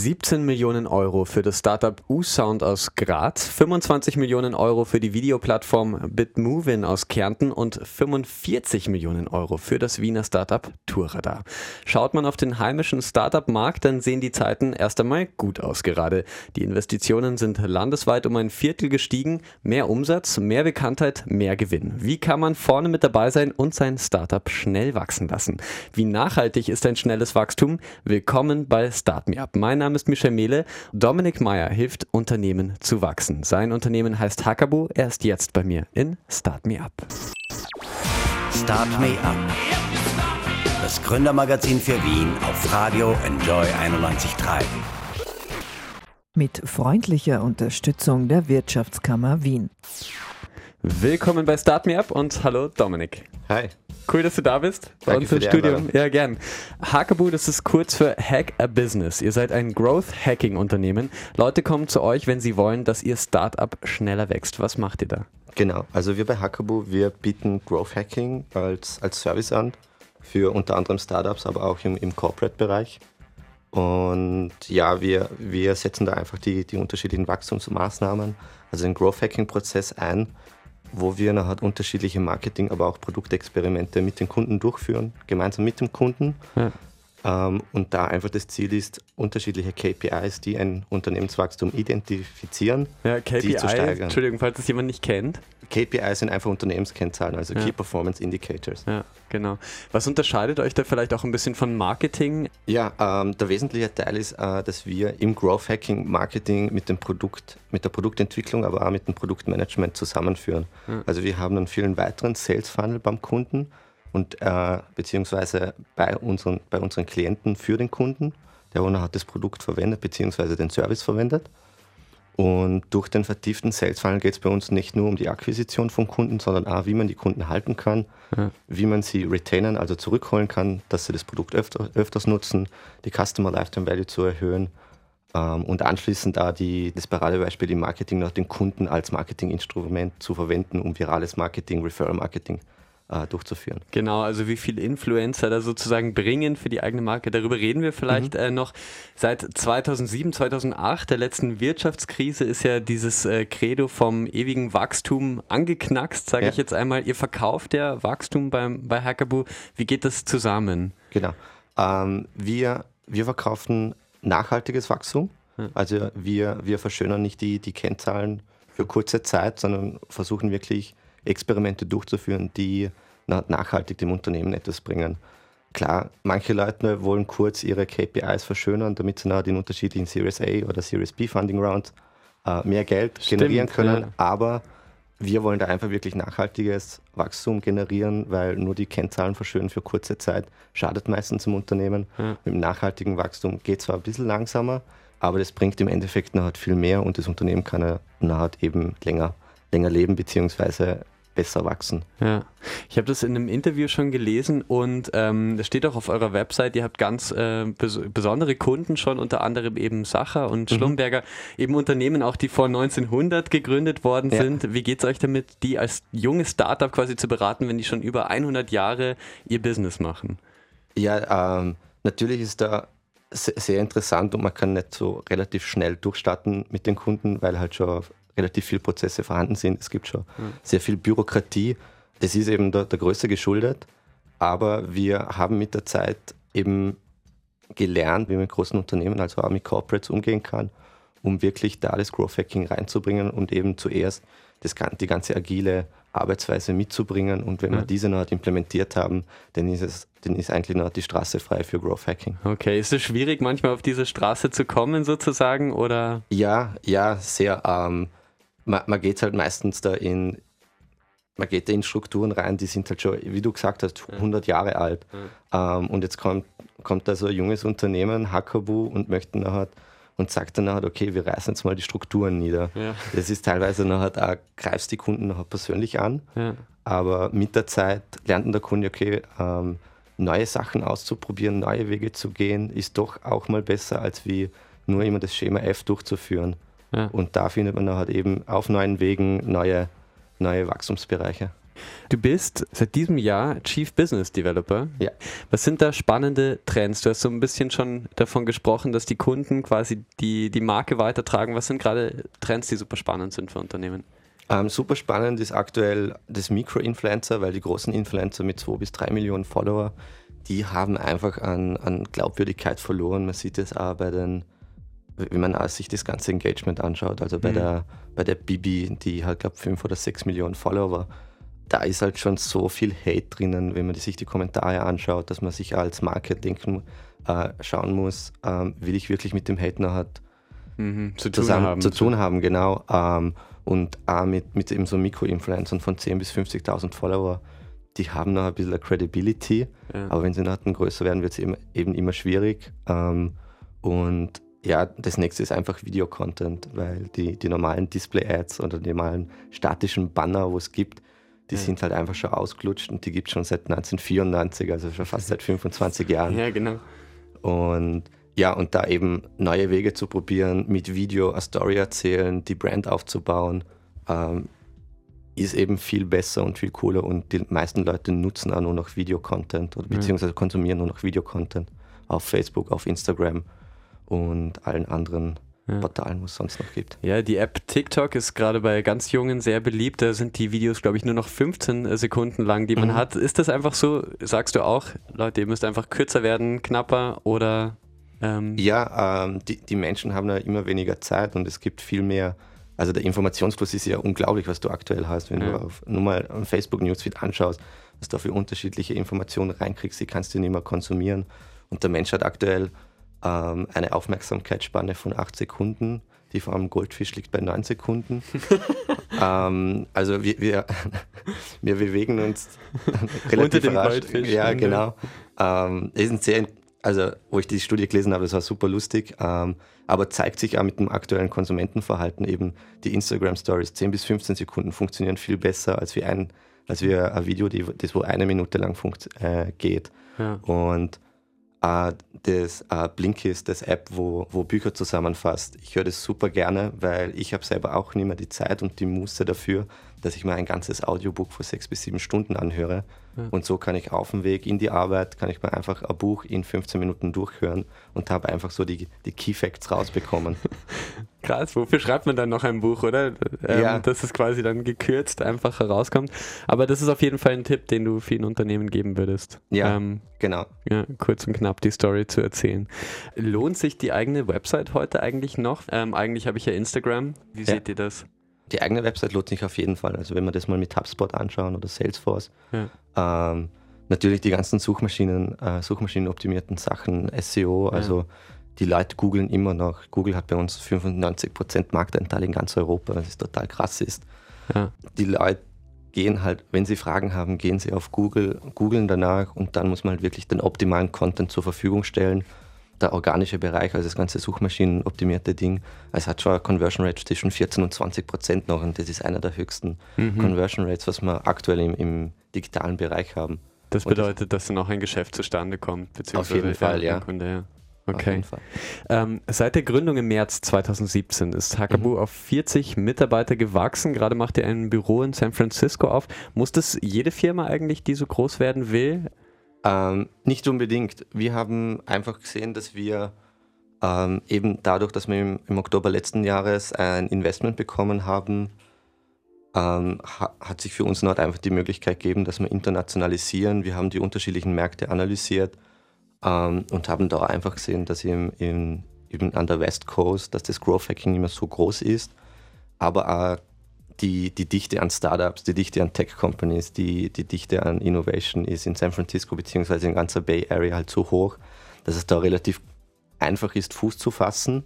17 Millionen Euro für das Startup U-Sound aus Graz, 25 Millionen Euro für die Videoplattform Bitmovin aus Kärnten und 45 Millionen Euro für das Wiener Startup Tourradar. Schaut man auf den heimischen Startup-Markt, dann sehen die Zeiten erst einmal gut aus gerade. Die Investitionen sind landesweit um ein Viertel gestiegen, mehr Umsatz, mehr Bekanntheit, mehr Gewinn. Wie kann man vorne mit dabei sein und sein Startup schnell wachsen lassen? Wie nachhaltig ist ein schnelles Wachstum? Willkommen bei Start Me Up. Mein Name ist Michel Mehle. Dominik Meyer hilft Unternehmen zu wachsen. Sein Unternehmen heißt Hackabu. Er ist jetzt bei mir in Start Me Up. Start Me Up. Das Gründermagazin für Wien auf Radio Enjoy 91.3. Mit freundlicher Unterstützung der Wirtschaftskammer Wien. Willkommen bei Start Me Up und hallo Dominik. Hi. Cool, dass du da bist bei Danke uns im Studio. Einladung. Ja, gern. Hackaboo, das ist kurz für Hack a Business. Ihr seid ein Growth Hacking Unternehmen. Leute kommen zu euch, wenn sie wollen, dass ihr Startup schneller wächst. Was macht ihr da? Genau, also wir bei Hackaboo, wir bieten Growth Hacking als, als Service an für unter anderem Startups, aber auch im, im Corporate-Bereich. Und ja, wir, wir setzen da einfach die, die unterschiedlichen Wachstumsmaßnahmen, also den Growth Hacking-Prozess ein, wo wir nachher unterschiedliche Marketing, aber auch Produktexperimente mit den Kunden durchführen, gemeinsam mit dem Kunden. Ja. Ähm, und da einfach das Ziel ist, unterschiedliche KPIs, die ein Unternehmenswachstum identifizieren, Ja, die zu KPI, steigern. Entschuldigung, falls das jemand nicht kennt. KPIs sind einfach Unternehmenskennzahlen, also Ja. Key Performance Indicators. Ja, genau. Was unterscheidet euch da vielleicht auch ein bisschen von Marketing? Ja, ähm, der wesentliche Teil ist, äh, dass wir im Growth Hacking Marketing mit dem Produkt, mit der Produktentwicklung, aber auch mit dem Produktmanagement zusammenführen. Also wir haben einen vielen weiteren Sales Funnel beim Kunden und äh, beziehungsweise bei unseren, bei unseren Klienten für den Kunden. Der Owner hat das Produkt verwendet, beziehungsweise den Service verwendet. Und durch den vertieften Sales Funnel geht es bei uns nicht nur um die Akquisition von Kunden, sondern auch, wie man die Kunden halten kann, wie man sie retainen, also zurückholen kann, dass sie das Produkt öfter, öfters nutzen, die Customer Lifetime Value zu erhöhen ähm, und anschließend da die, das Paradebeispiel im Marketing noch den Kunden als Marketinginstrument zu verwenden, um virales Marketing, Referral Marketing äh, durchzuführen. Genau, also wie viele Influencer da sozusagen bringen für die eigene Marke. Darüber reden wir vielleicht Mhm. äh, noch. Seit 2007, 2008, der letzten Wirtschaftskrise, ist ja dieses äh, Credo vom ewigen Wachstum angeknackst, sage Ja. ich jetzt einmal. Ihr verkauft ja Wachstum beim, bei Hackaboo. Wie geht das zusammen? Genau. Ähm, wir, wir verkaufen nachhaltiges Wachstum. Also wir, wir verschönern nicht die, die Kennzahlen für kurze Zeit, sondern versuchen wirklich Experimente durchzuführen, die na- nachhaltig dem Unternehmen etwas bringen. Klar, manche Leute wollen kurz ihre KPIs verschönern, damit sie nach den unterschiedlichen Series A oder Series B Funding Rounds äh, mehr Geld Stimmt, generieren können. ja. Aber wir wollen da einfach wirklich nachhaltiges Wachstum generieren, weil nur die Kennzahlen verschönern für kurze Zeit schadet meistens im Unternehmen. Ja. Mit dem nachhaltigen Wachstum geht zwar ein bisschen langsamer, aber das bringt im Endeffekt nachher viel mehr und das Unternehmen kann nachher eben länger, länger leben bzw. besser wachsen. Ja, ich habe das in einem Interview schon gelesen und ähm, das steht auch auf eurer Website. Ihr habt ganz äh, bes besondere Kunden schon, unter anderem eben Sacher Mhm. und Schlumberger, eben Unternehmen auch, die vor 1900 gegründet worden Ja. sind. Wie geht es euch damit, die als junges Startup quasi zu beraten, wenn die schon über 100 Jahre ihr Business machen? Ja, ähm, natürlich ist da se- sehr interessant und man kann nicht so relativ schnell durchstarten mit den Kunden, weil halt schon relativ viele Prozesse vorhanden sind. Es gibt schon sehr viel Bürokratie. Das ist eben der, der Größe geschuldet, aber wir haben mit der Zeit eben gelernt, wie man mit großen Unternehmen, also auch mit Corporates umgehen kann, um wirklich da das Growth Hacking reinzubringen und eben zuerst das, die ganze agile Arbeitsweise mitzubringen. Und wenn Ja. wir diese noch implementiert haben, dann ist, es, dann ist eigentlich noch die Straße frei für Growth Hacking. Okay, ist es schwierig, manchmal auf diese Straße zu kommen sozusagen oder? Ja, ja, sehr. Ähm, man, man geht halt meistens da in, man geht da in Strukturen rein, die sind halt schon, wie du gesagt hast, 100 Jahre alt. Ähm, und jetzt kommt, kommt da so ein junges Unternehmen, Hackabu, und möchte nachher und sagt dann nachher, okay, wir reißen jetzt mal die Strukturen nieder. Ja. Das ist teilweise nachher auch, greifst die Kunden nachher persönlich an, Ja. aber mit der Zeit lernt dann der Kunde, okay, ähm, neue Sachen auszuprobieren, neue Wege zu gehen, ist doch auch mal besser, als wie nur immer das Schema F durchzuführen. Ja. Und da findet man dann halt eben auf neuen Wegen neue, neue Wachstumsbereiche. Du bist seit diesem Jahr Chief Business Developer. Ja. Was sind da spannende Trends? Du hast so ein bisschen schon davon gesprochen, dass die Kunden quasi die, die Marke weitertragen. Was sind gerade Trends, die super spannend sind für Unternehmen? Ähm, super spannend ist aktuell das Mikro-Influencer, weil die großen Influencer mit zwei bis drei Millionen Follower, die haben einfach an, an Glaubwürdigkeit verloren. Man sieht es auch bei den, wenn man sich das ganze Engagement anschaut, also bei, mhm. der, bei der Bibi, die halt, glaube fünf oder sechs Millionen Follower, da ist halt schon so viel Hate drinnen, wenn man sich die Kommentare anschaut, dass man sich als Marke denken, äh, schauen muss, ähm, will ich wirklich mit dem Hate noch hat, mhm, zu, tun haben, zu tun haben, genau. Ähm, und auch mit, mit eben so Mikro-Influencern von 10.000 bis 50.000 Follower, die haben noch ein bisschen Credibility, ja. aber wenn sie noch größer werden, wird es eben, eben immer schwierig. Ähm, und ja, das nächste ist einfach Videocontent, weil die, die normalen Display-Ads oder die normalen statischen Banner, wo es gibt, die ja. sind halt einfach schon ausgelutscht und die gibt es schon seit 1994, also schon fast seit 25 Jahren. Ja, genau. Und ja, und da eben neue Wege zu probieren, mit Video eine Story erzählen, die Brand aufzubauen, ähm, ist eben viel besser und viel cooler und die meisten Leute nutzen auch nur noch Videocontent oder beziehungsweise konsumieren nur noch Videocontent auf Facebook, auf Instagram und allen anderen ja. Portalen, wo es sonst noch gibt. Ja, die App TikTok ist gerade bei ganz Jungen sehr beliebt. Da sind die Videos, glaube ich, nur noch 15 Sekunden lang, die man mhm. hat. Ist das einfach so, sagst du auch, Leute, ihr müsst einfach kürzer werden, knapper oder? Ähm ja, ähm, die, die Menschen haben ja immer weniger Zeit und es gibt viel mehr. Also der Informationsfluss ist ja unglaublich, was du aktuell hast. Wenn ja. du auf, nur mal am Facebook Newsfeed anschaust, was du für unterschiedliche Informationen reinkriegst, die kannst du nicht mehr konsumieren. Und der Mensch hat aktuell ähm, eine Aufmerksamkeitsspanne von 8 Sekunden. Die vor allem Goldfisch liegt bei 9 Sekunden. ähm, also wir, wir, wir, bewegen uns relativ Unter rasch. Goldfisch. Ja, genau. Ähm, ist sehr, also wo ich die Studie gelesen habe, das war super lustig, ähm, aber zeigt sich auch mit dem aktuellen Konsumentenverhalten eben, die Instagram Stories 10 bis 15 Sekunden funktionieren viel besser als wie ein, als wie ein Video, die, das wo eine Minute lang funkt, äh, geht. Ja. Und äh, das äh, Blinkist, das App, wo, wo Bücher zusammenfasst. Ich höre das super gerne, weil ich habe selber auch nicht mehr die Zeit und die Muße dafür, dass ich mir ein ganzes Audiobook vor sechs bis sieben Stunden anhöre. Ja. Und so kann ich auf dem Weg in die Arbeit, kann ich mir einfach ein Buch in 15 Minuten durchhören und habe einfach so die, die Key Facts rausbekommen. Krass, wofür schreibt man dann noch ein Buch, oder? Ähm, ja. Dass es quasi dann gekürzt einfach herauskommt. Aber das ist auf jeden Fall ein Tipp, den du vielen Unternehmen geben würdest. Ja, ähm, genau. Ja, kurz und knapp die Story zu erzählen. Lohnt sich die eigene Website heute eigentlich noch? Ähm, eigentlich habe ich ja Instagram. Wie ja. seht ihr das? Die eigene Website lohnt sich auf jeden Fall. Also wenn wir das mal mit HubSpot anschauen oder Salesforce, ja. ähm, natürlich die ganzen Suchmaschinen, äh, Suchmaschinenoptimierten Sachen, SEO, also ja. die Leute googeln immer noch. Google hat bei uns 95% Marktanteil in ganz Europa, was total krass ist. Ja. Die Leute gehen halt, wenn sie Fragen haben, gehen sie auf Google, googeln danach und dann muss man halt wirklich den optimalen Content zur Verfügung stellen der organische Bereich, also das ganze Suchmaschinenoptimierte Ding, es hat schon eine Conversion Rate zwischen 14 und 20 Prozent noch und das ist einer der höchsten mhm. Conversion Rates, was wir aktuell im, im digitalen Bereich haben. Das bedeutet, dass dann auch ein Geschäft zustande kommt, beziehungsweise auf jeden Fall, ja. Kunde, ja. Okay. Ähm, seit der Gründung im März 2017 ist Hakabu mhm. auf 40 Mitarbeiter gewachsen. Gerade macht ihr ein Büro in San Francisco auf. Muss das jede Firma eigentlich, die so groß werden will, ähm, nicht unbedingt. Wir haben einfach gesehen, dass wir ähm, eben dadurch, dass wir im, im, Oktober letzten Jahres ein Investment bekommen haben, ähm, ha, hat sich für uns dort einfach die Möglichkeit gegeben, dass wir internationalisieren. Wir haben die unterschiedlichen Märkte analysiert ähm, und haben da einfach gesehen, dass im, im, eben an der West Coast, dass das Growth Hacking immer so groß ist, aber auch die, die Dichte an Startups, die Dichte an Tech-Companies, die, die Dichte an Innovation ist in San Francisco bzw. in ganzer Bay Area halt so hoch, dass es da relativ einfach ist, Fuß zu fassen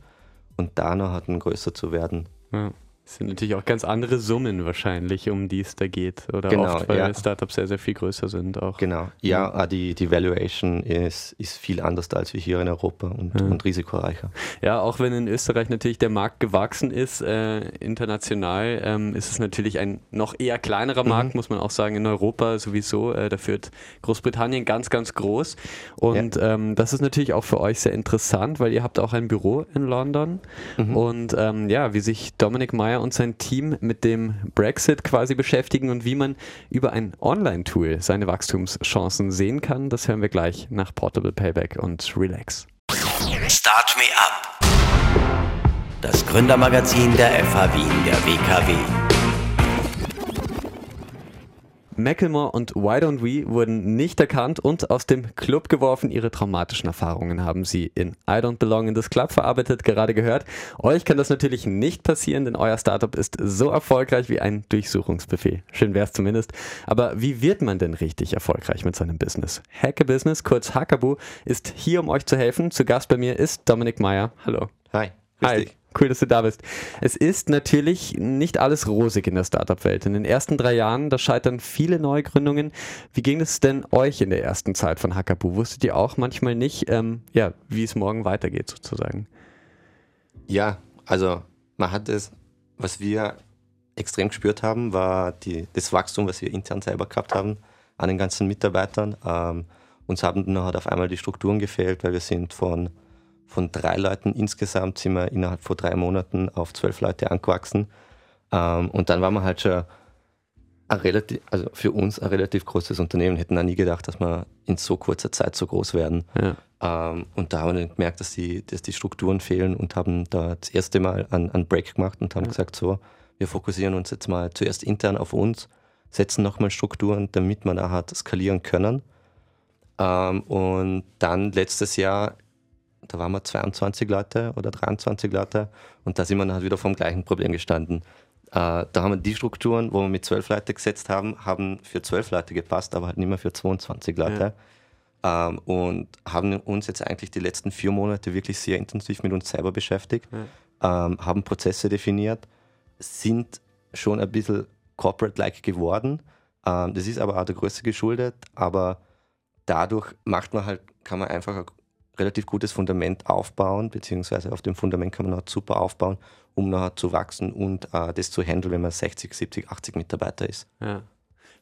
und danach halt größer zu werden. Ja. Das sind natürlich auch ganz andere Summen wahrscheinlich, um die es da geht. Oder genau, oft, weil ja. Startups sehr, sehr viel größer sind auch. Genau. Ja, mhm. die, die Valuation ist, ist viel anders als wir hier in Europa und, ja. und risikoreicher. Ja, auch wenn in Österreich natürlich der Markt gewachsen ist, äh, international, ähm, ist es natürlich ein noch eher kleinerer Markt, mhm. muss man auch sagen, in Europa sowieso. Äh, da führt Großbritannien ganz, ganz groß. Und ja. ähm, das ist natürlich auch für euch sehr interessant, weil ihr habt auch ein Büro in London. Mhm. Und ähm, ja, wie sich Dominik Meyer Meyer und sein Team mit dem Brexit quasi beschäftigen und wie man über ein Online-Tool seine Wachstumschancen sehen kann. Das hören wir gleich nach Portable Payback und Relax. Start Me Up. Das Gründermagazin der FH Wien, der WKW. Macklemore und Why Don't We wurden nicht erkannt und aus dem Club geworfen. Ihre traumatischen Erfahrungen haben sie in I Don't Belong in this Club verarbeitet, gerade gehört. Euch kann das natürlich nicht passieren, denn euer Startup ist so erfolgreich wie ein Durchsuchungsbefehl. Schön wäre es zumindest. Aber wie wird man denn richtig erfolgreich mit seinem Business? Hacke Business, kurz Hackabu, ist hier, um euch zu helfen. Zu Gast bei mir ist Dominik Meyer. Hallo. Hi. Hi. Cool, dass du da bist. Es ist natürlich nicht alles rosig in der Startup-Welt. In den ersten drei Jahren, da scheitern viele Neugründungen. Wie ging es denn euch in der ersten Zeit von Hackabu? Wusstet ihr auch manchmal nicht, ähm, ja, wie es morgen weitergeht sozusagen? Ja, also man hat es, was wir extrem gespürt haben, war die, das Wachstum, was wir intern selber gehabt haben an den ganzen Mitarbeitern. Ähm, uns haben dann halt auf einmal die Strukturen gefehlt, weil wir sind von von drei Leuten insgesamt sind wir innerhalb von drei Monaten auf zwölf Leute angewachsen. Ähm, und dann waren wir halt schon ein relativ, also für uns ein relativ großes Unternehmen. Hätten auch nie gedacht, dass wir in so kurzer Zeit so groß werden. Ja. Ähm, und da haben wir gemerkt, dass die, dass die Strukturen fehlen und haben da das erste Mal einen, einen Break gemacht und haben ja. gesagt, so, wir fokussieren uns jetzt mal zuerst intern auf uns, setzen nochmal Strukturen, damit wir nachher skalieren können. Ähm, und dann letztes Jahr da waren wir 22 Leute oder 23 Leute und da sind wir dann halt wieder vom gleichen Problem gestanden. Äh, da haben wir die Strukturen, wo wir mit 12 Leute gesetzt haben, haben für 12 Leute gepasst, aber halt nicht mehr für 22 Leute. Ja. Ähm, und haben uns jetzt eigentlich die letzten vier Monate wirklich sehr intensiv mit uns selber beschäftigt, ja. ähm, haben Prozesse definiert, sind schon ein bisschen corporate-like geworden. Ähm, das ist aber auch der Größe geschuldet, aber dadurch macht man halt, kann man einfach relativ gutes Fundament aufbauen, beziehungsweise auf dem Fundament kann man auch super aufbauen, um nachher zu wachsen und äh, das zu handeln, wenn man 60, 70, 80 Mitarbeiter ist. Ja.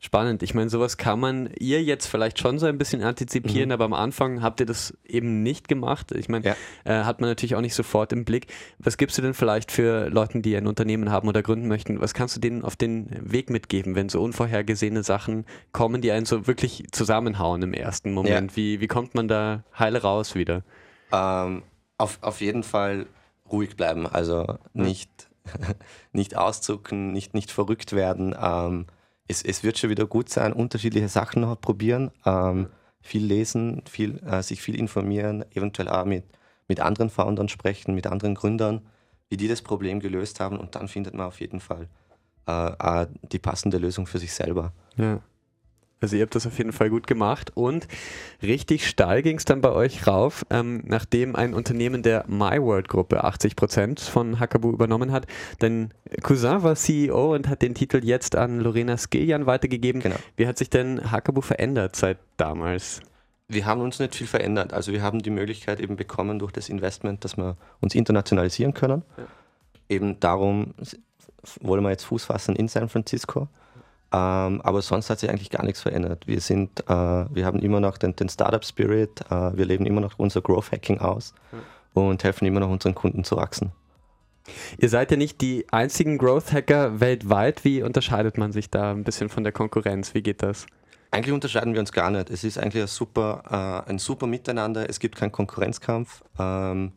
Spannend. Ich meine, sowas kann man ihr jetzt vielleicht schon so ein bisschen antizipieren, mhm. aber am Anfang habt ihr das eben nicht gemacht. Ich meine, ja. äh, hat man natürlich auch nicht sofort im Blick. Was gibst du denn vielleicht für Leute, die ein Unternehmen haben oder gründen möchten? Was kannst du denen auf den Weg mitgeben, wenn so unvorhergesehene Sachen kommen, die einen so wirklich zusammenhauen im ersten Moment? Ja. Wie, wie kommt man da heile raus wieder? Ähm, auf, auf jeden Fall ruhig bleiben. Also nicht, nicht auszucken, nicht, nicht verrückt werden. Ähm, es, es wird schon wieder gut sein, unterschiedliche Sachen noch probieren, ähm, viel lesen, viel, äh, sich viel informieren, eventuell auch mit, mit anderen Foundern sprechen, mit anderen Gründern, wie die das Problem gelöst haben und dann findet man auf jeden Fall äh, die passende Lösung für sich selber. Ja. Also ihr habt das auf jeden Fall gut gemacht und richtig steil ging es dann bei euch rauf, ähm, nachdem ein Unternehmen der MyWorld-Gruppe 80 Prozent von Hackabu übernommen hat. Dein Cousin war CEO und hat den Titel jetzt an Lorena Skiljan weitergegeben. Genau. Wie hat sich denn Hackabu verändert seit damals? Wir haben uns nicht viel verändert. Also wir haben die Möglichkeit eben bekommen durch das Investment, dass wir uns internationalisieren können. Ja. Eben darum wollen wir jetzt Fuß fassen in San Francisco. Ähm, aber sonst hat sich eigentlich gar nichts verändert. Wir sind, äh, wir haben immer noch den, den Startup Spirit, äh, wir leben immer noch unser Growth Hacking aus mhm. und helfen immer noch unseren Kunden zu wachsen. Ihr seid ja nicht die einzigen Growth Hacker weltweit. Wie unterscheidet man sich da ein bisschen von der Konkurrenz? Wie geht das? Eigentlich unterscheiden wir uns gar nicht. Es ist eigentlich ein super, äh, ein super Miteinander. Es gibt keinen Konkurrenzkampf. Ähm,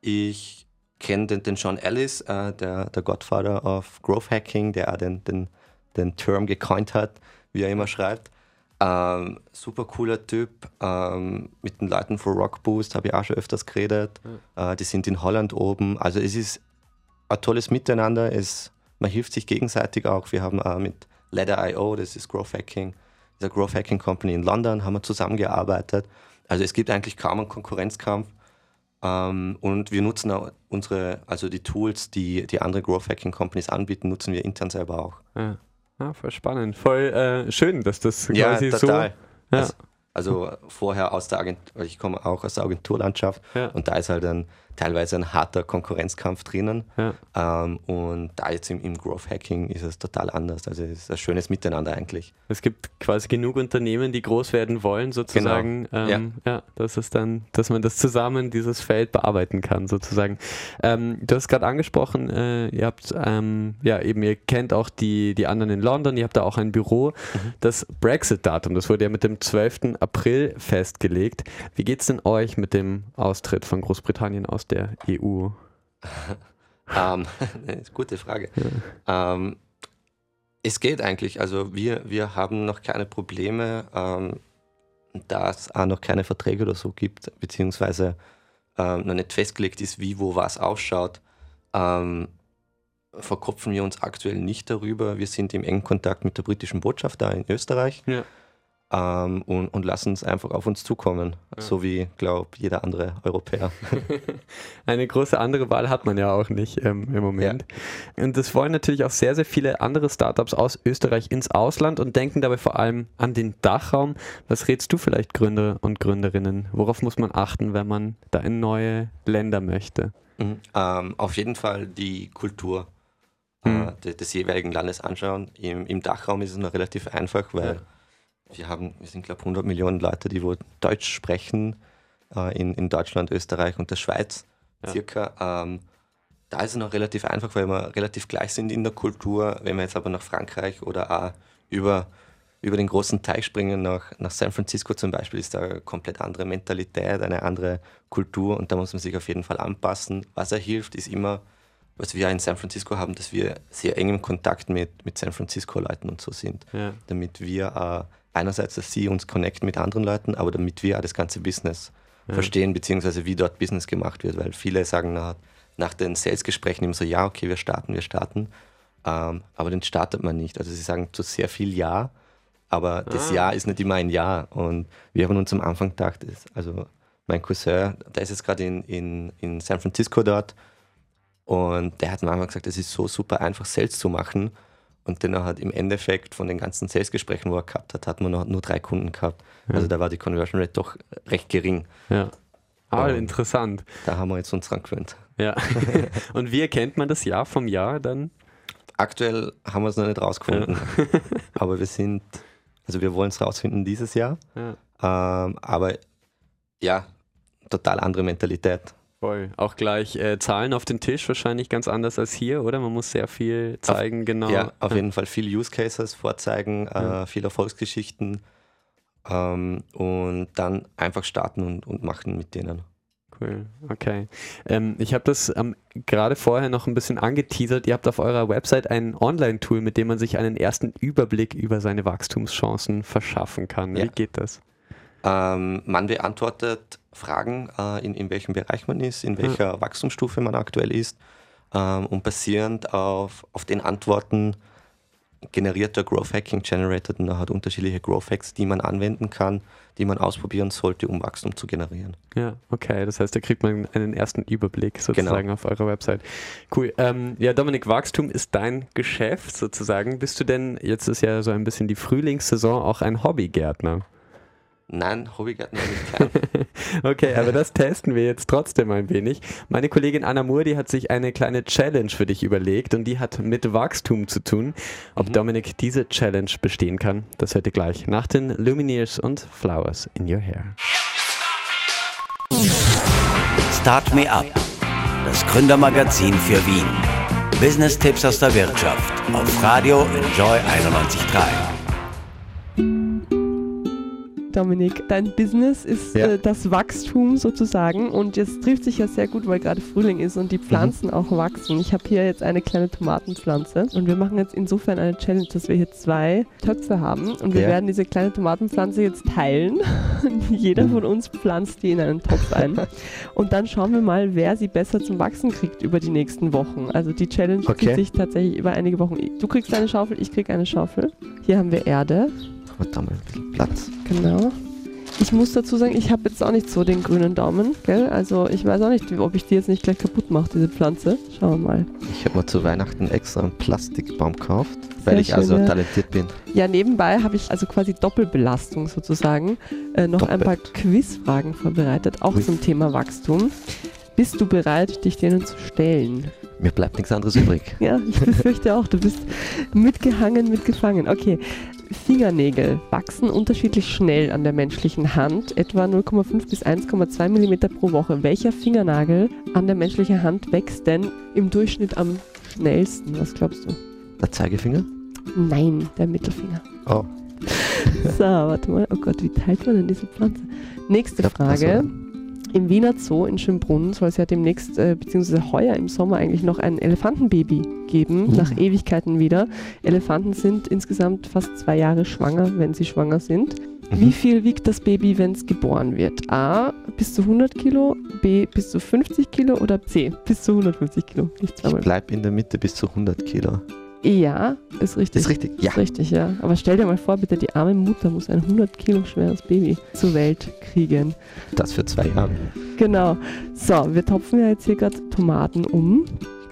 ich kenne den, den Sean Ellis, äh, der, der Godfather of Growth Hacking, der auch den, den den Term gecoint hat, wie er immer schreibt. Ähm, super cooler Typ. Ähm, mit den Leuten von Rockboost habe ich auch schon öfters geredet. Mhm. Äh, die sind in Holland oben. Also es ist ein tolles Miteinander. Es, man hilft sich gegenseitig auch. Wir haben äh, mit Ladder.io, das ist Growth Hacking, dieser Growth Hacking Company in London, haben wir zusammengearbeitet. Also es gibt eigentlich kaum einen Konkurrenzkampf. Ähm, und wir nutzen auch unsere, also die Tools, die die andere Growth Hacking Companies anbieten, nutzen wir intern selber auch. Ja. Ah, voll spannend. Voll äh, schön, dass das ja, quasi total. so. Ja. Also, also vorher aus der Agentur, ich komme auch aus der Agenturlandschaft ja. und da ist halt dann teilweise ein harter Konkurrenzkampf drinnen. Ja. Ähm, und da jetzt im, im Growth Hacking ist es total anders. Also es ist ein schönes Miteinander eigentlich. Es gibt quasi genug Unternehmen, die groß werden wollen, sozusagen. Genau. Ähm, ja. dass es dann, dass man das zusammen, dieses Feld bearbeiten kann, sozusagen. Ähm, du hast gerade angesprochen, äh, ihr habt ähm, ja eben, ihr kennt auch die, die anderen in London, ihr habt da auch ein Büro. Mhm. Das Brexit-Datum, das wurde ja mit dem 12. April festgelegt. Wie geht es denn euch mit dem Austritt von Großbritannien aus der E EU? Ähm, gute Frage. Ähm, es geht eigentlich. Also wir, wir haben noch keine Probleme, ähm, da es auch noch keine Verträge oder so gibt, beziehungsweise ähm, noch nicht festgelegt ist, wie, wo, was ausschaut. Ähm, verkopfen wir uns aktuell nicht darüber. Wir sind im engen Kontakt mit der britischen Botschaft da in Österreich Ja. Ähm, und, und lassen es einfach auf uns zukommen, so wie, glaube jeder andere Europäer. Eine große andere Wahl hat man ja auch nicht ähm, im Moment. Und das wollen natürlich auch sehr, sehr viele andere Startups aus Österreich ins Ausland und denken dabei vor allem an den Dachraum. Was rätst du vielleicht Gründer und Gründerinnen? Worauf muss man achten, wenn man da in neue Länder möchte? Mhm. Ähm, auf jeden Fall die Kultur Mhm. äh, de- des jeweiligen Landes anschauen. Im, Im Dachraum ist es noch relativ einfach, weil wir haben, wir sind glaube 100 Millionen Leute, die wo Deutsch sprechen äh, in, in Deutschland, Österreich und der Schweiz Ja. circa. Ähm, da ist es noch relativ einfach, weil wir relativ gleich sind in der Kultur. Wenn wir jetzt aber nach Frankreich oder auch über, über den großen Teich springen, nach, nach San Francisco zum Beispiel, ist da eine komplett andere Mentalität, eine andere Kultur und da muss man sich auf jeden Fall anpassen. Was er hilft, ist immer, was wir in San Francisco haben, dass wir sehr eng im Kontakt mit, mit San Francisco-Leuten und so sind Ja. damit wir äh, einerseits, dass sie uns connecten mit anderen Leuten, aber damit wir auch das ganze Business verstehen, beziehungsweise wie dort Business gemacht wird, weil viele sagen nach, nach den Sales-Gesprächen immer so, ja, okay, wir starten, wir starten, ähm, aber den startet man nicht. Also sie sagen zu sehr viel Ja, aber das Ah. Ja ist nicht immer ein Ja und wir haben uns am Anfang gedacht, das, also mein Cousin, der ist jetzt gerade in, in, in San Francisco dort und der hat mir einmal gesagt, es ist so super einfach, Sales zu machen. Und dann hat im Endeffekt von den ganzen Sales-Gesprächen, wo er gehabt hat, hat man noch nur drei Kunden gehabt. Also da war die Conversion Rate doch recht gering. Ja. Ah, Ähm. interessant. Da haben wir jetzt uns dran gewöhnt. Ja. und wie erkennt man das Jahr vom Jahr dann? Aktuell haben wir es noch nicht rausgefunden. aber wir sind, also wir wollen es rausfinden dieses Jahr. Ja. Ähm, aber ja, total andere Mentalität. Voll. Auch gleich äh, Zahlen auf den Tisch, wahrscheinlich ganz anders als hier, oder? Man muss sehr viel zeigen, genau. Ja, auf jeden Fall viel Use Cases vorzeigen, Ja. äh, viel Erfolgsgeschichten ähm, und dann einfach starten und, und machen mit denen. Cool, okay. Ähm, ich habe das ähm, gerade vorher noch ein bisschen angeteasert. Ihr habt auf eurer Website ein Online-Tool, mit dem man sich einen ersten Überblick über seine Wachstumschancen verschaffen kann. Wie Ja. geht das? Ähm, man beantwortet Fragen, äh, in, in welchem Bereich man ist, in welcher Wachstumsstufe man aktuell ist ähm, und basierend auf, auf den Antworten generiert der Growth Hacking Generator dann hat unterschiedliche Growth Hacks, die man anwenden kann, die man ausprobieren sollte, um Wachstum zu generieren. Ja, okay. Das heißt, da kriegt man einen ersten Überblick sozusagen auf eurer Website. Cool. Ähm, ja, Dominik, Wachstum ist dein Geschäft sozusagen. Bist du denn, jetzt ist ja so ein bisschen die Frühlingssaison, auch ein Hobbygärtner? Nein, habe ich keinen. Okay, aber das testen wir jetzt trotzdem ein wenig. Meine Kollegin Anna Moore, die hat sich eine kleine Challenge für dich überlegt und die hat mit Wachstum zu tun. Ob Dominik diese Challenge bestehen kann, das hört ihr gleich nach den Lumineers und Flowers in Your Hair. Start Me Up, das Gründermagazin für Wien. Business-Tipps aus der Wirtschaft auf Radio Enjoy 91.3. Dominik, dein Business ist Ja. äh, das Wachstum sozusagen und jetzt trifft sich ja sehr gut, weil gerade Frühling ist und die Pflanzen auch wachsen. Ich habe hier jetzt eine kleine Tomatenpflanze und wir machen jetzt insofern eine Challenge, dass wir hier zwei Töpfe haben und wir Ja. werden diese kleine Tomatenpflanze jetzt teilen. Jeder von uns pflanzt die in einen Topf ein und dann schauen wir mal, wer sie besser zum Wachsen kriegt über die nächsten Wochen. Also die Challenge Okay. zieht sich tatsächlich über einige Wochen. Du kriegst eine Schaufel, ich krieg eine Schaufel. Hier haben wir Erde. Haben wir da mal ein bisschen Platz. Genau. Ich muss dazu sagen, ich habe jetzt auch nicht so den grünen Daumen, gell? Also ich weiß auch nicht, ob ich die jetzt nicht gleich kaputt mache, diese Pflanze. Schauen wir mal. Ich habe mir zu Weihnachten extra einen Plastikbaum gekauft, Sehr weil ich also schön, ja. talentiert bin. Ja, nebenbei habe ich also quasi Doppelbelastung sozusagen äh, noch ein Doppelt. paar Quizfragen vorbereitet, auch Ui. zum Thema Wachstum. Bist du bereit, dich denen zu stellen? Mir bleibt nichts anderes übrig. Ja, ich befürchte auch, du bist mitgehangen, mitgefangen. Okay, Fingernägel wachsen unterschiedlich schnell an der menschlichen Hand, etwa 0,5 bis 1,2 mm pro Woche. Welcher Fingernagel an der menschlichen Hand wächst denn im Durchschnitt am schnellsten? Was glaubst du? Der Zeigefinger? Nein, der Mittelfinger. Oh. So, warte mal. Oh Gott, wie teilt man denn diese Pflanze? Nächste glaub, Frage. Im Wiener Zoo in Schönbrunn soll es ja demnächst, äh, beziehungsweise heuer im Sommer eigentlich noch ein Elefantenbaby geben, Uh. nach Ewigkeiten wieder. Elefanten sind insgesamt fast zwei Jahre schwanger, wenn sie schwanger sind. Wie Mhm. viel wiegt das Baby, wenn es geboren wird? A, bis zu 100 Kilo, B, bis zu 50 Kilo oder C, bis zu 150 Kilo? Nicht Ich zweimal. bleib in der Mitte bis zu 100 Kilo. Ja, ist richtig. Ist richtig? Ja. Ist richtig, ja. Aber stell dir mal vor, bitte, die arme Mutter muss ein 100 Kilo schweres Baby zur Welt kriegen. Das für zwei Jahre. Genau. So, wir topfen ja jetzt hier gerade Tomaten um.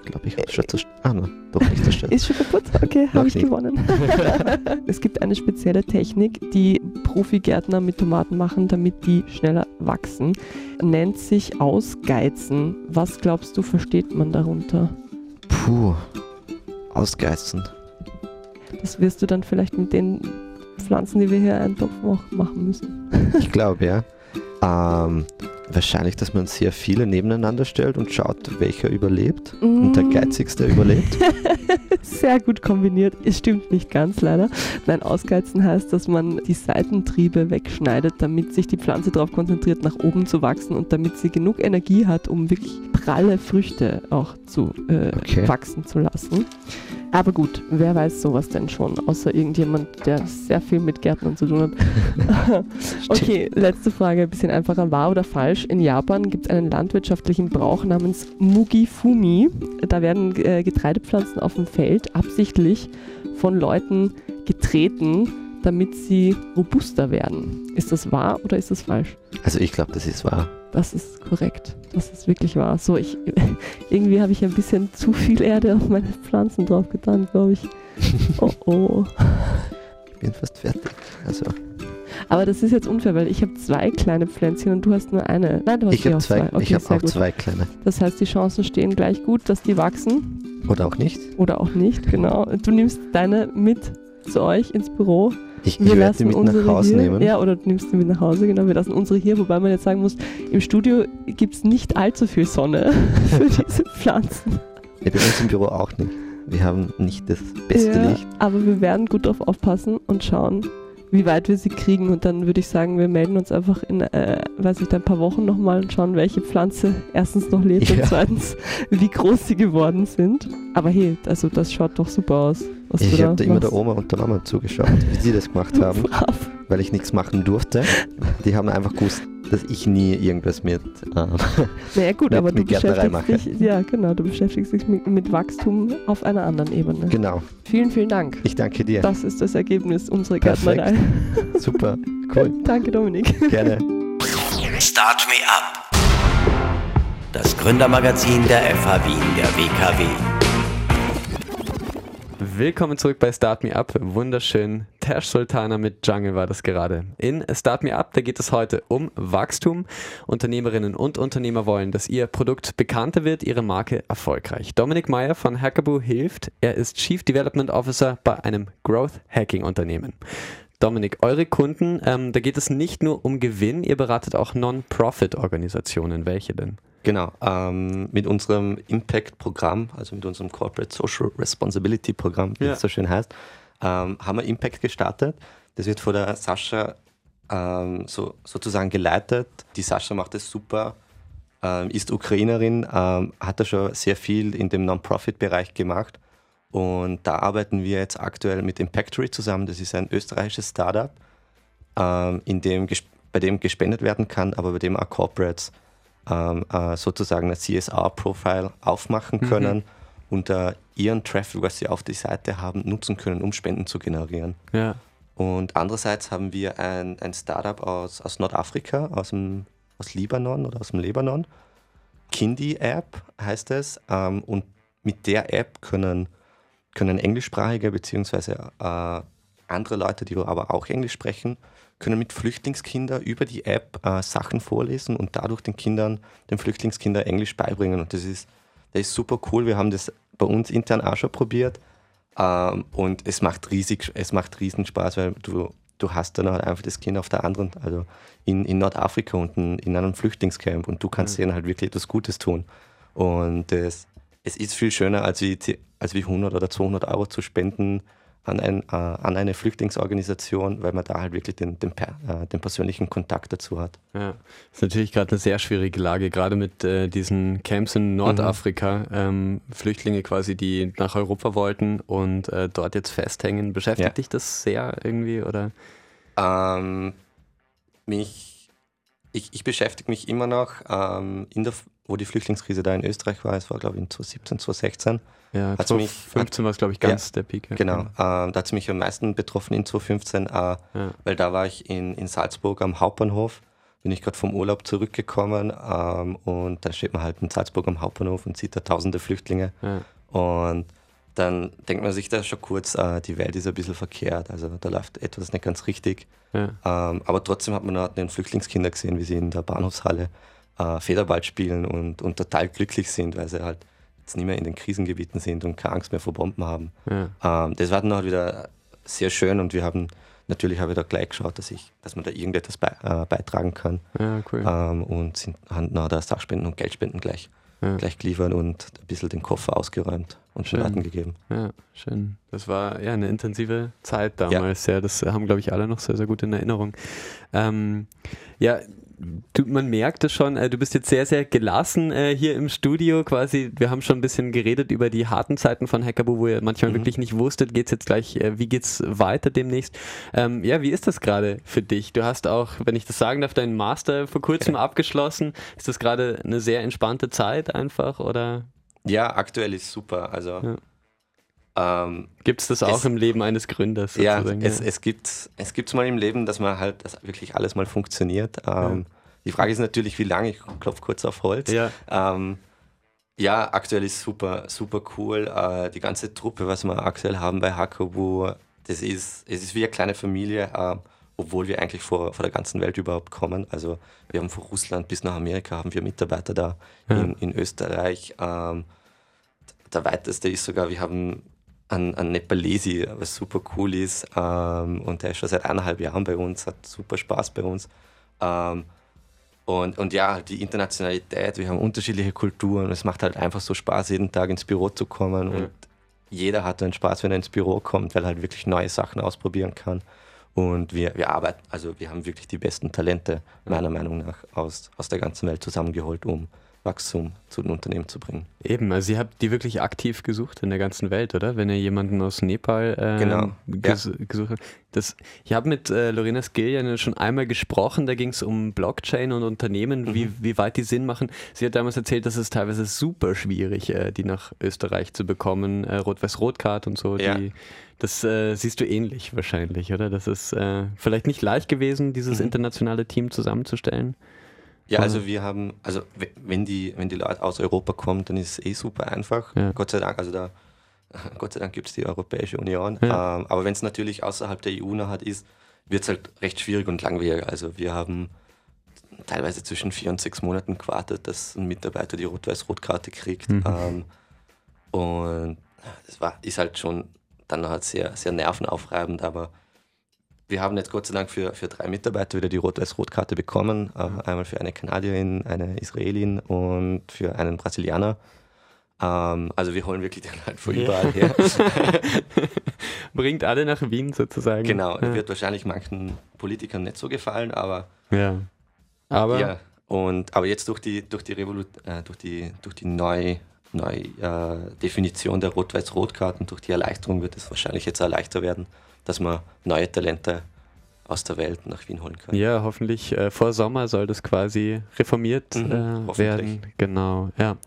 Ich glaube, ich habe schon zerstört. Ah, nein, doch nicht zerstört. Ist schon kaputt? Okay, habe ich nicht. gewonnen. es gibt eine spezielle Technik, die Profigärtner mit Tomaten machen, damit die schneller wachsen. Nennt sich Ausgeizen. Was glaubst du, versteht man darunter? Puh. Ausgeizen. Das wirst du dann vielleicht mit den Pflanzen, die wir hier eintopfen, auch machen müssen. Ich glaube, ja. Ähm, wahrscheinlich, dass man sehr viele nebeneinander stellt und schaut, welcher überlebt. Und der Mm. geizigste überlebt. Sehr gut kombiniert. Es stimmt nicht ganz leider. Nein, ausgeizen heißt, dass man die Seitentriebe wegschneidet, damit sich die Pflanze darauf konzentriert, nach oben zu wachsen und damit sie genug Energie hat, um wirklich pralle Früchte auch zu äh, Okay. wachsen zu lassen. Aber gut, wer weiß sowas denn schon, außer irgendjemand, der sehr viel mit Gärtnern zu tun hat. okay, letzte Frage, ein bisschen einfacher. Wahr oder falsch? In Japan gibt es einen landwirtschaftlichen Brauch namens Mugifumi. Da werden äh, Getreidepflanzen auf dem Feld absichtlich von Leuten getreten, damit sie robuster werden. Ist das wahr oder ist das falsch? Also ich glaube, das ist wahr. Das ist korrekt. Das ist wirklich wahr. So, ich irgendwie habe ich ein bisschen zu viel Erde auf meine Pflanzen drauf getan, glaube ich. Oh oh. Ich bin fast fertig. Also Aber das ist jetzt unfair, weil ich habe zwei kleine Pflänzchen und du hast nur eine. Nein, du hast ich habe auch zwei, Okay, ich habe auch gut. zwei kleine. Das heißt, die Chancen stehen gleich gut, dass die wachsen Oder auch nicht. oder auch nicht. Genau. Du nimmst deine mit zu euch ins Büro. Ich, Wir ich werde lassen die mit unsere nach Hause hier. nehmen. Ja, oder du nimmst sie mit nach Hause. Genau, wir lassen unsere hier, wobei man jetzt sagen muss, im Studio gibt es nicht allzu viel Sonne für diese Pflanzen. Ja, bei uns im Büro auch nicht. Wir haben nicht das beste ja, Licht. Aber wir werden gut drauf aufpassen und schauen, wie weit wir sie kriegen. Und dann würde ich sagen, wir melden uns einfach in, äh, weiß nicht, ein paar Wochen nochmal und schauen, welche Pflanze erstens noch lebt und Ja. zweitens, wie groß sie geworden sind. Aber hey, also das schaut doch super aus. Was Ich habe da immer der. Oma und der Mama zugeschaut, wie sie das gemacht haben, Brav. weil ich nichts machen durfte. Die haben einfach gewusst, dass ich nie irgendwas mit. Ähm, Naja gut, Mit- aber du mit Gärtnerei beschäftigst dich, ja genau, du beschäftigst dich mit, mit Wachstum auf einer anderen Ebene. genau. Vielen, vielen Dank. Ich danke dir. Das ist das Ergebnis unserer Perfekt. Gärtnerei. Super. Cool. Danke, Dominik. Gerne. Start Me Up. Das Gründermagazin der FH Wien der WKW. Willkommen zurück bei Start Me Up. Wunderschön. Tash Sultana mit Jungle war das gerade. In Start Me Up, da geht es heute um Wachstum. Unternehmerinnen und Unternehmer wollen, dass ihr Produkt bekannter wird, ihre Marke erfolgreich. Dominik Meyer von Hackaboo hilft. Er ist Chief Development Officer bei einem Growth Hacking Unternehmen. Dominik, eure Kunden, ähm, da geht es nicht nur um Gewinn, ihr beratet auch Non-Profit-Organisationen. Welche denn? Genau, ähm, mit unserem Impact-Programm, also mit unserem Corporate Social Responsibility Programm, wie Ja. es so schön heißt, ähm, haben wir Impact gestartet. Das wird von der Sascha ähm, so, sozusagen geleitet. Die Sascha macht es super, ähm, ist Ukrainerin, ähm, hat da schon sehr viel in dem Non-Profit-Bereich gemacht. Und da arbeiten wir jetzt aktuell mit Impactory zusammen. Das ist ein österreichisches Startup, ähm, in dem, bei dem gespendet werden kann, aber bei dem auch Corporates ähm, äh, sozusagen ein CSR-Profile aufmachen Mhm. können und äh, ihren Traffic, was sie auf die Seite haben, nutzen können, um Spenden zu generieren. Ja. Und andererseits haben wir ein, ein Startup aus, aus Nordafrika, aus, dem, aus Libanon oder aus dem Libanon. Kindi-App heißt es. Ähm, und mit der App können, können englischsprachige bzw. Äh, andere Leute, die aber auch Englisch sprechen, können mit Flüchtlingskindern über die App äh, Sachen vorlesen und dadurch den Kindern, den Flüchtlingskindern Englisch beibringen. Und das ist, das ist super cool. Wir haben das bei uns intern auch schon probiert. Ähm, und es macht riesig, es macht riesen Spaß, weil du, du hast dann halt einfach das Kind auf der anderen, also in, in Nordafrika unten in einem Flüchtlingscamp und du kannst mhm. denen halt wirklich etwas Gutes tun. Und das, es ist viel schöner, als wie, als wie 100 oder 200 Euro zu spenden an, ein, äh, an eine Flüchtlingsorganisation, weil man da halt wirklich den, den, äh, den persönlichen Kontakt dazu hat. Ja, das ist natürlich gerade eine sehr schwierige Lage, gerade mit äh, diesen Camps in Nordafrika, mhm. ähm, Flüchtlinge quasi, die nach Europa wollten und äh, dort jetzt festhängen. Beschäftigt ja. dich das sehr irgendwie oder? Ähm, mich, ich, ich beschäftige mich immer noch ähm, in der wo die Flüchtlingskrise da in Österreich war, es war glaube ich in 2017, 2016. Ja, 2015 war es glaube ich ganz ja, der Peak. Ja. Genau, äh, da hat es mich am meisten betroffen in 2015, äh, ja. weil da war ich in, in Salzburg am Hauptbahnhof, bin ich gerade vom Urlaub zurückgekommen ähm, und dann steht man halt in Salzburg am Hauptbahnhof und sieht da tausende Flüchtlinge und dann denkt man sich da schon kurz, äh, die Welt ist ein bisschen verkehrt, also da läuft etwas nicht ganz richtig. Ähm, aber trotzdem hat man dann den Flüchtlingskinder gesehen, wie sie in der Bahnhofshalle äh, Federball spielen und, und total glücklich sind, weil sie halt jetzt nicht mehr in den Krisengebieten sind und keine Angst mehr vor Bomben haben. Ja. Ähm, das war dann halt wieder sehr schön und wir haben natürlich habe ich da gleich geschaut, dass ich, dass man da irgendetwas bei, äh, beitragen kann. Ja, cool. Ähm, und sind, haben da Sachspenden und Geldspenden gleich, ja. gleich geliefert und ein bisschen den Koffer ausgeräumt und schön. Leuten gegeben. Ja, schön. Das war ja eine intensive Zeit damals. Ja, ja das haben, glaube ich, alle noch sehr, sehr gut in Erinnerung. Ähm, ja, du, man merkt es schon, äh, du bist jetzt sehr, sehr gelassen äh, hier im Studio quasi. Wir haben schon ein bisschen geredet über die harten Zeiten von Hackerbu, wo ihr manchmal mhm. wirklich nicht wusstet, geht's jetzt gleich, äh, wie geht's weiter demnächst? Ähm, ja, wie ist das gerade für dich? Du hast auch, wenn ich das sagen darf, deinen Master vor kurzem okay. abgeschlossen. Ist das gerade eine sehr entspannte Zeit einfach oder? Ja, aktuell ist super. Also ja. Ähm, gibt es das auch es, im Leben eines Gründers? Ja, es, es gibt es gibt's mal im Leben, dass man halt, dass wirklich alles mal funktioniert. Ähm, ja. Die Frage ist natürlich, wie lange. Ich klopfe kurz auf Holz. Ja, ähm, ja aktuell ist super, super cool. Äh, die ganze Truppe, was wir aktuell haben bei Hakobu, das ist, es ist wie eine kleine Familie, äh, obwohl wir eigentlich vor, vor der ganzen Welt überhaupt kommen. Also wir haben von Russland bis nach Amerika haben wir Mitarbeiter da ja. in, in Österreich. Ähm, der weiteste ist sogar, wir haben an, an Nepalesi, was super cool ist. Ähm, und der ist schon seit eineinhalb Jahren bei uns, hat super Spaß bei uns. Ähm, und, und ja, die Internationalität, wir haben unterschiedliche Kulturen. Es macht halt einfach so Spaß, jeden Tag ins Büro zu kommen. Mhm. Und jeder hat dann Spaß, wenn er ins Büro kommt, weil er halt wirklich neue Sachen ausprobieren kann. Und wir, wir arbeiten, also wir haben wirklich die besten Talente, meiner Meinung nach, aus, aus der ganzen Welt zusammengeholt, um Wachstum zu den Unternehmen zu bringen. Eben, also ihr habt die wirklich aktiv gesucht in der ganzen Welt, oder? Wenn ihr jemanden aus Nepal äh, genau. ges ja. gesucht habt. Das, ich habe mit äh, Lorena Skiljan schon einmal gesprochen, da ging es um Blockchain und Unternehmen, mhm. wie, wie weit die Sinn machen. Sie hat damals erzählt, dass es teilweise super schwierig, äh, die nach Österreich zu bekommen, äh, Rot-Weiß-Rot-Card und so. Ja. Die, das äh, siehst du ähnlich wahrscheinlich, oder? Das ist äh, vielleicht nicht leicht gewesen, dieses mhm. internationale Team zusammenzustellen. Ja, also wir haben, also wenn die, wenn die Leute aus Europa kommen, dann ist es eh super einfach. Ja. Gott sei Dank, also da, Gott sei Dank gibt es die Europäische Union. Ja. Ähm, aber wenn es natürlich außerhalb der EU noch hat, ist, wird es halt recht schwierig und langwierig. Also wir haben teilweise zwischen vier und sechs Monaten gewartet, dass ein Mitarbeiter die Rot-Weiß-Rot-Karte kriegt. Mhm. Ähm, und das war, ist halt schon dann halt sehr, sehr nervenaufreibend, aber wir haben jetzt Gott sei Dank für, für drei Mitarbeiter wieder die Rot-Weiß-Rot-Karte bekommen. Äh, einmal für eine Kanadierin, eine Israelin und für einen Brasilianer. Ähm, also wir holen wirklich den halt von überall her. Bringt alle nach Wien sozusagen. Genau, ja. wird wahrscheinlich manchen Politikern nicht so gefallen, aber. Ja. Aber. Ja, und, aber jetzt durch die, durch die, Revolut, äh, durch die, durch die neue neue äh, Definition der Rot-Weiß-Rot-Karten, durch die Erleichterung wird es wahrscheinlich jetzt leichter werden, dass man neue Talente aus der Welt nach Wien holen kann. Ja, hoffentlich äh, vor Sommer soll das quasi reformiert mhm, äh, werden. Genau, ja.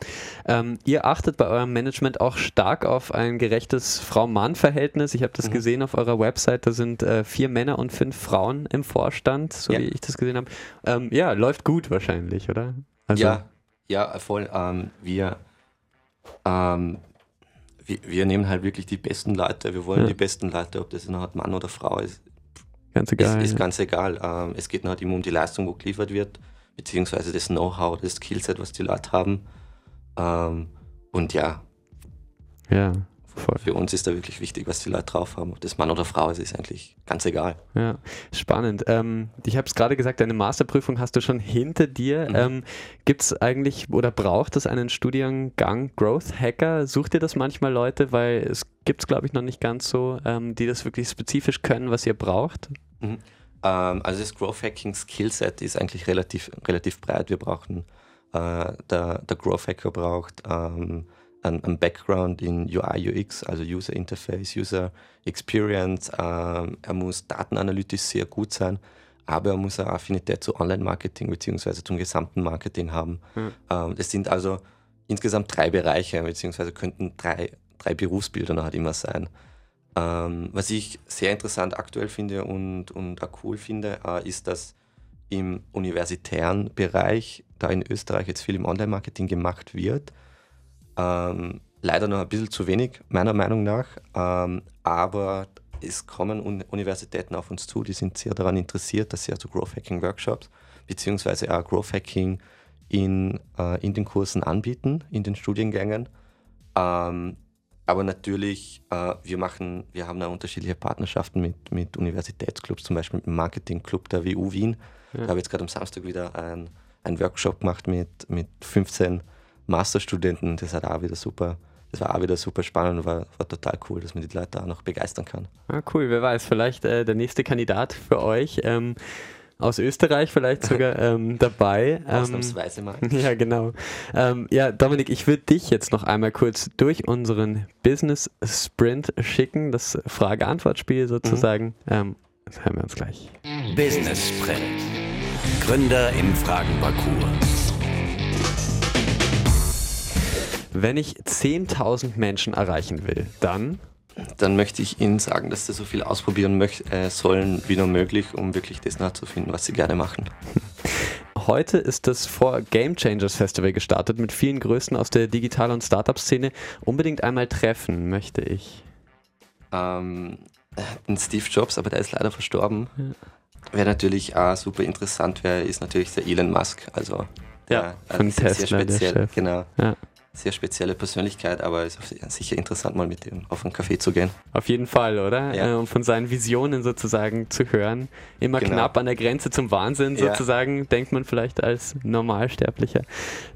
Ähm, ihr achtet bei eurem Management auch stark auf ein gerechtes Frau-Mann-Verhältnis. Ich habe das mhm. gesehen auf eurer Website, da sind äh, vier Männer und fünf Frauen im Vorstand, so ja. wie ich das gesehen habe. Ähm, ja, läuft gut wahrscheinlich, oder? Also, ja, ja, voll. Ähm, wir ähm, wir, wir, nehmen halt wirklich die besten Leute. Wir wollen ja. die besten Leute, ob das eine Art Mann oder Frau ist. Ganz egal. Ist, ist ganz egal. Ähm, es geht halt immer um die Leistung, wo geliefert wird, beziehungsweise das Know-how, das Skillset, was die Leute haben. Ähm, und ja, ja. Voll. Für uns ist da wirklich wichtig, was die Leute drauf haben. Ob das Mann oder Frau ist, ist eigentlich ganz egal. Ja, spannend. Ähm, ich habe es gerade gesagt, deine Masterprüfung hast du schon hinter dir. Mhm. Ähm, Gibt es eigentlich oder braucht es einen Studiengang Growth Hacker? Sucht ihr das manchmal Leute? Weil es gibt es, glaube ich, noch nicht ganz so, ähm, die das wirklich spezifisch können, was ihr braucht. Mhm. Ähm, also das Growth Hacking Skillset ist eigentlich relativ, relativ breit. Wir brauchen, äh, der, der Growth Hacker braucht ähm, einen, Background in UI, UX, also User Interface, User Experience. Ähm, er muss datenanalytisch sehr gut sein, aber er muss eine Affinität zu Online-Marketing bzw. zum gesamten Marketing haben. Mhm. Ähm, das sind also insgesamt drei Bereiche, beziehungsweise könnten drei, drei Berufsbilder noch halt immer sein. Ähm, was ich sehr interessant aktuell finde und, und auch cool finde, äh, ist, dass im universitären Bereich, da in Österreich jetzt viel im Online-Marketing gemacht wird, ähm, leider noch ein bisschen zu wenig, meiner Meinung nach. Ähm, aber es kommen Un Universitäten auf uns zu, die sind sehr daran interessiert, dass sie also Growth Hacking Workshops beziehungsweise auch Growth Hacking in, äh, in den Kursen anbieten, in den Studiengängen. Ähm, aber natürlich, äh, wir machen, wir haben da unterschiedliche Partnerschaften mit, mit Universitätsclubs, zum Beispiel mit dem Marketingclub der WU Wien. Ja. Da habe ich jetzt gerade am Samstag wieder einen Workshop gemacht mit, mit 15 Masterstudenten, das hat auch wieder super, das war auch wieder super spannend und war, war total cool, dass man die Leute auch noch begeistern kann. Ah, cool, wer weiß, vielleicht äh, der nächste Kandidat für euch. Ähm, aus Österreich vielleicht sogar ähm, dabei. Ähm, Ausnahmsweise mal. Ja, genau. Ähm, ja, Dominik, ich würde dich jetzt noch einmal kurz durch unseren Business Sprint schicken, das Frage-Antwort-Spiel sozusagen. Mhm. Ähm, das hören wir uns gleich. Business Sprint. Gründer im Fragenparcours. Wenn ich 10.000 Menschen erreichen will, dann? Dann möchte ich Ihnen sagen, dass Sie so viel ausprobieren möcht, äh, sollen wie nur möglich, um wirklich das nachzufinden, was Sie gerne machen. Heute ist das vor Game Changers Festival gestartet mit vielen Größen aus der Digital- und Startup-Szene. Unbedingt einmal treffen möchte ich. Ähm, den Steve Jobs, aber der ist leider verstorben. Ja. Wer natürlich auch super interessant wäre, ist natürlich der Elon Musk. Also ja, der, von Tesla, sehr speziell, genau. Ja sehr spezielle Persönlichkeit, aber es ist sicher interessant, mal mit ihm auf einen Café zu gehen. Auf jeden Fall, oder? Ja. Äh, um von seinen Visionen sozusagen zu hören. Immer genau. knapp an der Grenze zum Wahnsinn sozusagen, ja. denkt man vielleicht als Normalsterblicher.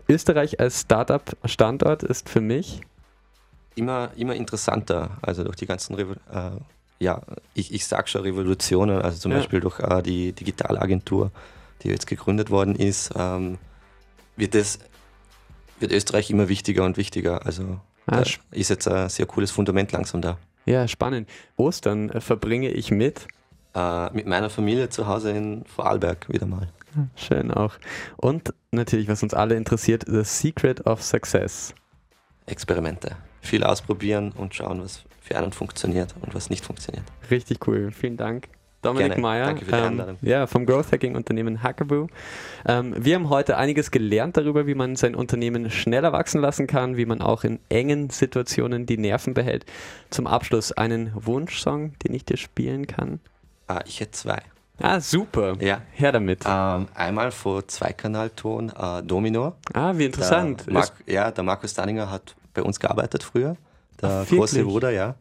Österreich als Startup-Standort ist für mich immer, immer interessanter, also durch die ganzen Revo äh, ja, ich, ich sag schon Revolutionen, also zum ja. Beispiel durch äh, die Digitalagentur, die jetzt gegründet worden ist, ähm, wird es wird Österreich immer wichtiger und wichtiger. Also ah, ist jetzt ein sehr cooles Fundament langsam da. Ja, spannend. Ostern äh, verbringe ich mit? Äh, mit meiner Familie zu Hause in Vorarlberg wieder mal. Schön auch. Und natürlich, was uns alle interessiert, The Secret of Success. Experimente. Viel ausprobieren und schauen, was für einen funktioniert und was nicht funktioniert. Richtig cool. Vielen Dank. Dominik Meyer ähm, ja, vom Growth Hacking Unternehmen Hackaboo. Ähm, wir haben heute einiges gelernt darüber, wie man sein Unternehmen schneller wachsen lassen kann, wie man auch in engen Situationen die Nerven behält. Zum Abschluss einen Wunschsong, den ich dir spielen kann. Ah, ich hätte zwei. Ah, super. Ja. Her damit. Ähm, einmal vor Zweikanalton äh, Domino. Ah, wie interessant. Der Mark, ja, der Markus Danninger hat bei uns gearbeitet früher. Der Ach, große Bruder, ja.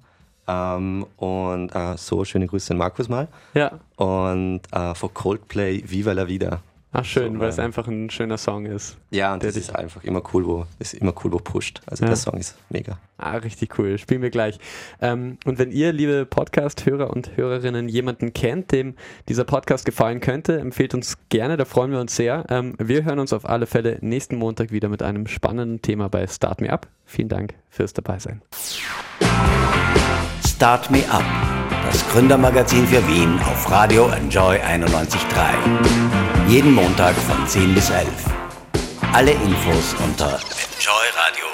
Ähm, und äh, so, schöne Grüße an Markus mal. Ja. Und äh, von Coldplay Viva la Vida. Ach schön, so, weil es einfach ein schöner Song ist. Ja, und das ist einfach immer cool, wo ist immer cool, wo pusht. Also ja. der Song ist mega. Ah, richtig cool. Spielen wir gleich. Ähm, und wenn ihr, liebe Podcast-Hörer und Hörerinnen, jemanden kennt, dem dieser Podcast gefallen könnte, empfehlt uns gerne, da freuen wir uns sehr. Ähm, wir hören uns auf alle Fälle nächsten Montag wieder mit einem spannenden Thema bei Start Me Up. Vielen Dank fürs Dabeisein. Start Me Up, das Gründermagazin für Wien auf Radio Enjoy 91.3. Jeden Montag von 10 bis 11. Alle Infos unter enjoyradio